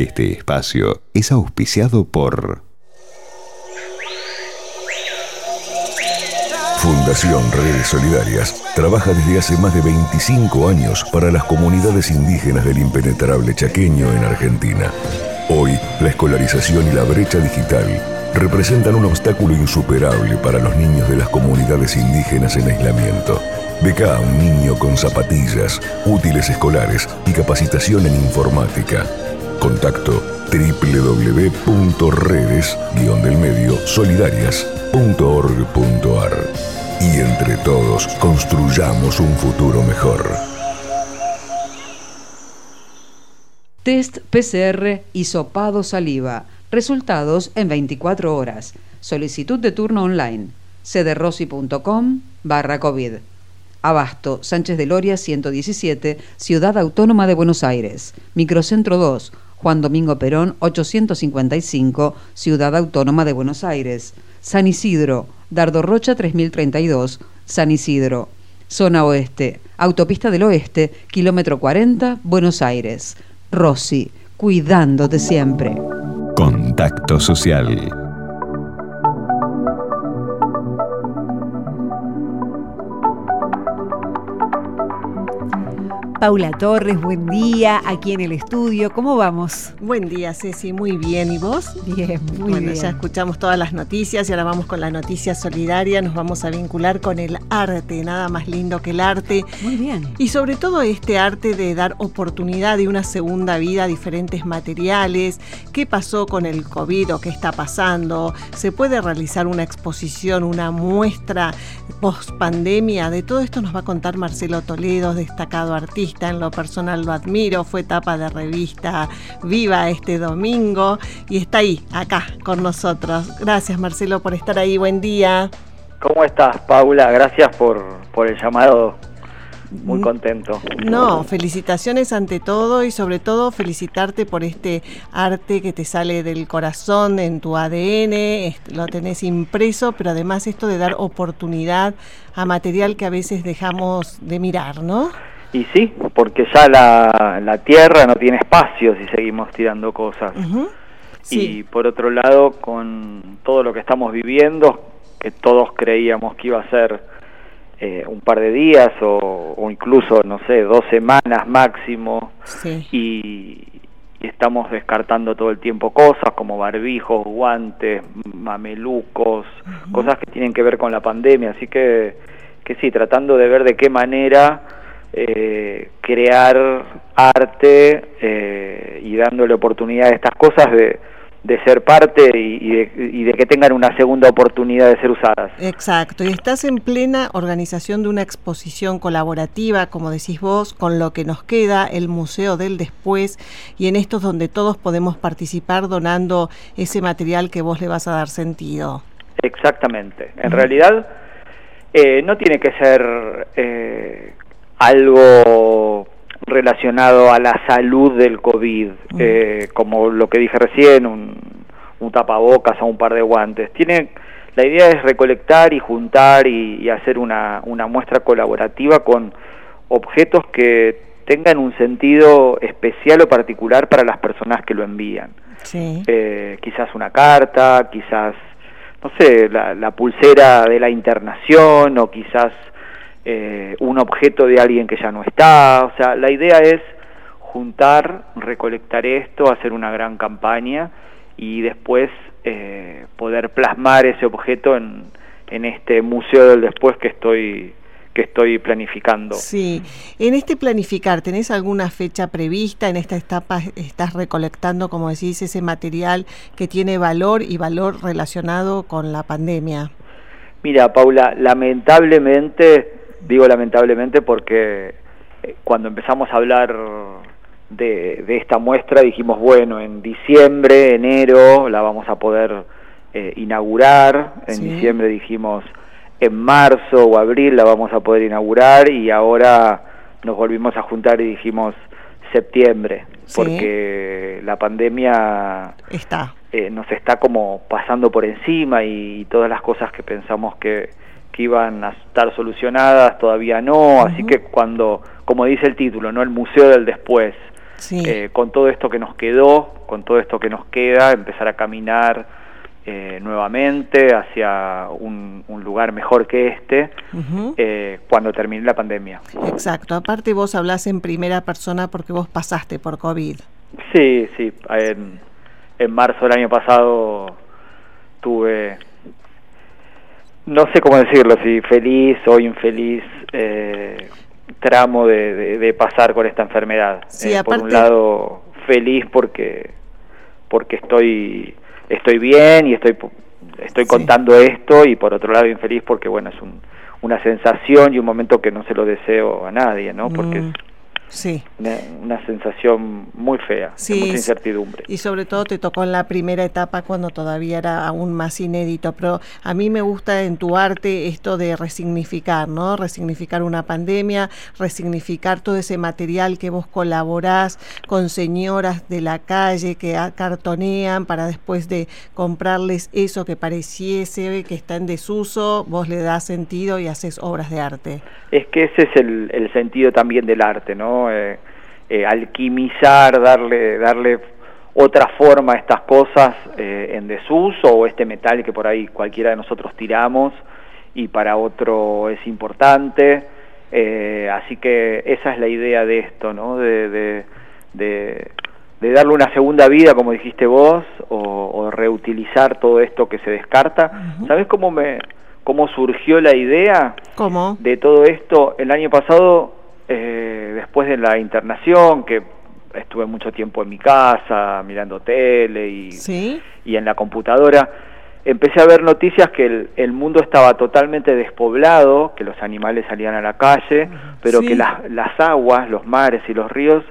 Este espacio es auspiciado por Fundación Redes Solidarias trabaja desde hace más de 25 años para las comunidades indígenas del impenetrable chaqueño en Argentina. Hoy, la escolarización y la brecha digital representan un obstáculo insuperable para los niños de las comunidades indígenas en aislamiento. Beca a un niño con zapatillas, útiles escolares y capacitación en informática. Contacto www.redes-solidarias.org.ar Y entre todos construyamos un futuro mejor. Test PCR hisopado saliva. Resultados en 24 horas. Solicitud de turno online. cederossi.com barra COVID. Abasto, Sánchez de Loria 117, Ciudad Autónoma de Buenos Aires. Microcentro 2, Juan Domingo Perón 855, Ciudad Autónoma de Buenos Aires. San Isidro, Dardo Rocha 3032, San Isidro. Zona Oeste, Autopista del Oeste, kilómetro 40, Buenos Aires. Rossi, cuidándote siempre. Contacto social. Paula Torres, buen día aquí en el estudio. ¿Cómo vamos? Buen día, Ceci, muy bien. ¿Y vos? Bien, muy bueno, bien. ya escuchamos todas las noticias y ahora vamos con la noticia solidaria. Nos vamos a vincular con el arte, nada más lindo que el arte. Muy bien. Y sobre todo este arte de dar oportunidad de una segunda vida a diferentes materiales. ¿Qué pasó con el COVID o qué está pasando? ¿Se puede realizar una exposición, una muestra post pandemia? De todo esto nos va a contar Marcelo Toledo, destacado artista. En lo personal lo admiro, fue tapa de revista Viva este domingo y está ahí, acá, con nosotros. Gracias Marcelo por estar ahí, buen día. ¿Cómo estás, Paula? Gracias por, por el llamado. Muy contento. No, felicitaciones ante todo y sobre todo felicitarte por este arte que te sale del corazón, en tu ADN, lo tenés impreso, pero además esto de dar oportunidad a material que a veces dejamos de mirar, ¿no? Y sí, porque ya la, la Tierra no tiene espacio si seguimos tirando cosas. Y Sí, por otro lado, con todo lo que estamos viviendo, que todos creíamos que iba a ser eh, un par de días o, o incluso, no sé, dos semanas máximo, sí. y, y estamos descartando todo el tiempo cosas como barbijos, guantes, mamelucos, cosas que tienen que ver con la pandemia. Así que, que sí, tratando de ver de qué manera eh, crear arte eh, y dándole oportunidad a estas cosas de, de ser parte y, y de, y de que tengan una segunda oportunidad de ser usadas. Exacto, y estás en plena organización de una exposición colaborativa, como decís vos, con lo que nos queda, el Museo del Después, y en estos donde todos podemos participar donando ese material que vos le vas a dar sentido. Exactamente. En realidad eh, no tiene que ser eh, algo relacionado a la salud del COVID, eh, como lo que dije recién, un, un tapabocas o un par de guantes. Tiene, la idea es recolectar y juntar y, y hacer una, una muestra colaborativa con objetos que tengan un sentido especial o particular para las personas que lo envían Sí. eh, quizás una carta, quizás, no sé, la, la pulsera de la internación o quizás eh, un objeto de alguien que ya no está. O sea, la idea es juntar, recolectar esto, hacer una gran campaña y después eh, poder plasmar ese objeto en, en este museo del después que estoy que estoy planificando. Sí, en este planificar, ¿tenés alguna fecha prevista? En esta etapa estás recolectando, como decís, ese material que tiene valor y valor relacionado con la pandemia. Mira, Paula, lamentablemente, digo lamentablemente porque eh, cuando empezamos a hablar de, de esta muestra dijimos, bueno, en diciembre, enero la vamos a poder eh, inaugurar, en Sí. diciembre dijimos en marzo o abril la vamos a poder inaugurar y ahora nos volvimos a juntar y dijimos septiembre, Sí. porque la pandemia Está. eh, nos está como pasando por encima y, todas las cosas que pensamos que, que iban a estar solucionadas todavía no, así que cuando, como dice el título, ¿no? El museo del después, eh, con todo esto que nos quedó, con todo esto que nos queda, empezar a caminar eh, nuevamente hacia un, lugar mejor que este eh, cuando termine la pandemia. Exacto, aparte vos hablas en primera persona porque vos pasaste por COVID. Sí, sí, en, en marzo del año pasado tuve, no sé cómo decirlo, si feliz o infeliz eh, tramo de, pasar con esta enfermedad. Sí, eh, por un lado, feliz porque porque estoy estoy bien y estoy estoy contando esto y por otro lado infeliz porque bueno es un, una sensación y un momento que no se lo deseo a nadie, ¿no? Porque mm. Sí. Una, sensación muy fea, sí, mucha incertidumbre. Y sobre todo te tocó en la primera etapa cuando todavía era aún más inédito, pero a mí me gusta en tu arte esto de resignificar, ¿no? Resignificar una pandemia, resignificar todo ese material que vos colaborás con señoras de la calle que cartonean para después de comprarles eso que pareciese que está en desuso, vos le das sentido y haces obras de arte. Es que ese es el, el sentido también del arte, ¿no? Eh, eh, alquimizar, darle, darle otra forma a estas cosas eh, en desuso o este metal que por ahí cualquiera de nosotros tiramos y para otro es importante. así que esa es la idea de esto, ¿no? De, de, darle una segunda vida, como dijiste vos, o, reutilizar todo esto que se descarta. ¿Sabes cómo me cómo surgió la idea ¿Cómo? de todo esto? El año pasado eh, después de la internación, que estuve mucho tiempo en mi casa mirando tele y, y en la computadora, empecé a ver noticias que el, mundo estaba totalmente despoblado, que los animales salían a la calle, pero que las aguas, los mares y los ríos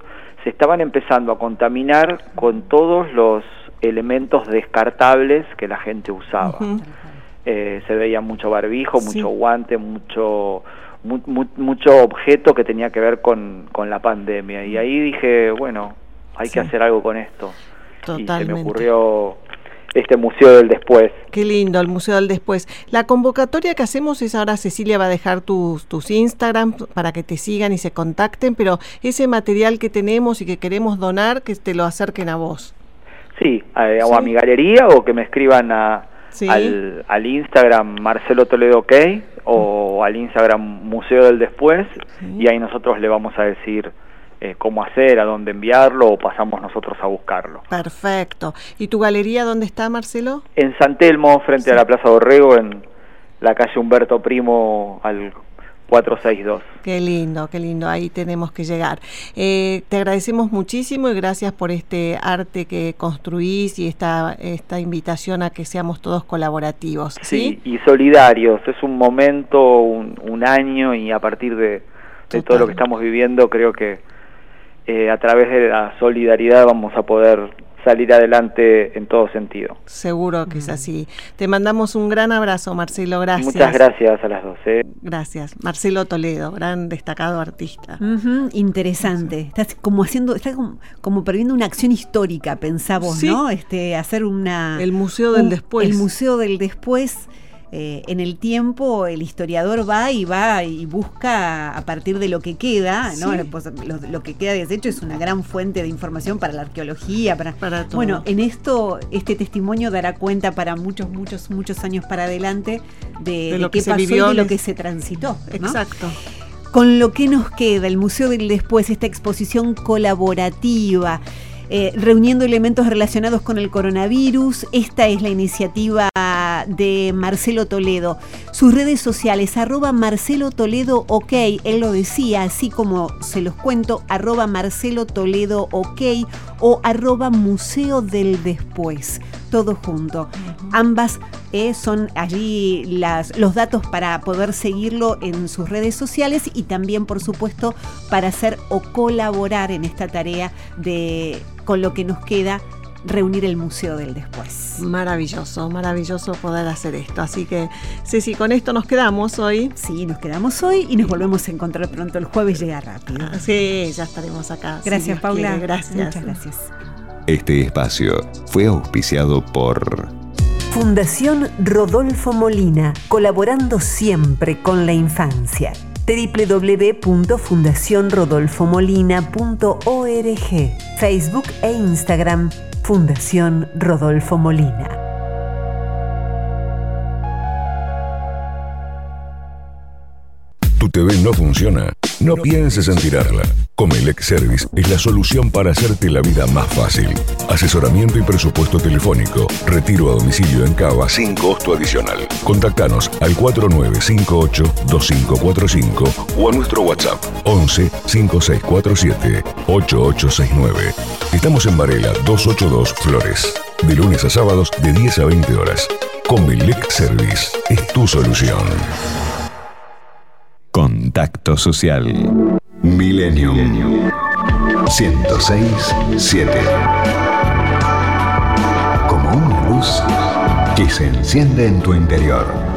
se estaban empezando a contaminar con todos los elementos descartables que la gente usaba. Eh, se veía mucho barbijo, mucho guante, mucho mucho objeto que tenía que ver con, con, la pandemia. Y ahí dije, bueno, hay que hacer algo con esto. Y se me ocurrió este Museo del Después. Qué lindo, el Museo del Después. La convocatoria que hacemos es ahora Cecilia va a dejar tus, tus Instagram para que te sigan y se contacten, pero ese material que tenemos y que queremos donar, que te lo acerquen a vos. Sí, o a mi galería o que me escriban a, al, al, Instagram Marcelo Toledo OK o al Instagram Museo del Después y ahí nosotros le vamos a decir eh, cómo hacer, a dónde enviarlo o pasamos nosotros a buscarlo. Perfecto. ¿Y tu galería dónde está, Marcelo? En San Telmo, frente a la Plaza Dorrego, en la calle Humberto Primo, al 462. Qué lindo, qué lindo, ahí tenemos que llegar. Eh, te agradecemos muchísimo y gracias por este arte que construís y esta, esta invitación a que seamos todos colaborativos. Sí, y solidarios. Es un momento, un, año y a partir de, todo lo que estamos viviendo creo que eh, a través de la solidaridad vamos a poder salir adelante en todo sentido. Seguro que es así. Te mandamos un gran abrazo, Marcelo, gracias. Muchas gracias a las dos. ¿eh? Gracias. Marcelo Toledo, gran destacado artista. interesante. Estás como haciendo, estás como, perdiendo una acción histórica, pensamos, ¿no? Este, hacer una... El Museo del Después. El Museo del Después eh, en el tiempo el historiador va y va y busca a partir de lo que queda, ¿no? Pues, lo, que queda deshecho es una gran fuente de información para la arqueología, para, Bueno, en esto este testimonio dará cuenta para muchos, muchos, muchos años para adelante de, lo que pasó y de lo que se transitó. Exacto. Con lo que nos queda, el Museo del Después, esta exposición colaborativa. Eh, reuniendo elementos relacionados con el coronavirus. Esta es la iniciativa de Marcelo Toledo. Sus redes sociales, arroba Marcelo Toledo OK, él lo decía, así como se los cuento, arroba Marcelo Toledo OK o arroba Museo del Después, todo junto. Ambas eh, son allí las, los datos para poder seguirlo en sus redes sociales y también, por supuesto, para hacer o colaborar en esta tarea de con lo que nos queda reunir el museo del después. Maravilloso, maravilloso poder hacer esto. Así que, sí, con esto nos quedamos hoy. Sí, nos quedamos hoy y nos volvemos a encontrar pronto. El jueves llega rápido. Sí, ya estaremos acá. Gracias, Paula. Gracias. Muchas gracias. Este espacio fue auspiciado por Fundación Rodolfo Molina, colaborando siempre con la infancia www.fundacionrodolfomolina.org, Facebook e Instagram, Fundación Rodolfo Molina. ¿Tu TV no funciona? No pienses en tirarla. Comelec Service es la solución para hacerte la vida más fácil. Asesoramiento y presupuesto telefónico. Retiro a domicilio en Cava sin costo adicional. Contactanos al 4958-2545 o a nuestro WhatsApp 11 5647 8869. Estamos en Varela 282 Flores. De lunes a sábados de 10 a 20 horas. Comelec Service es tu solución. Contacto social. Millennium 106 7. Como una luz que se enciende en tu interior.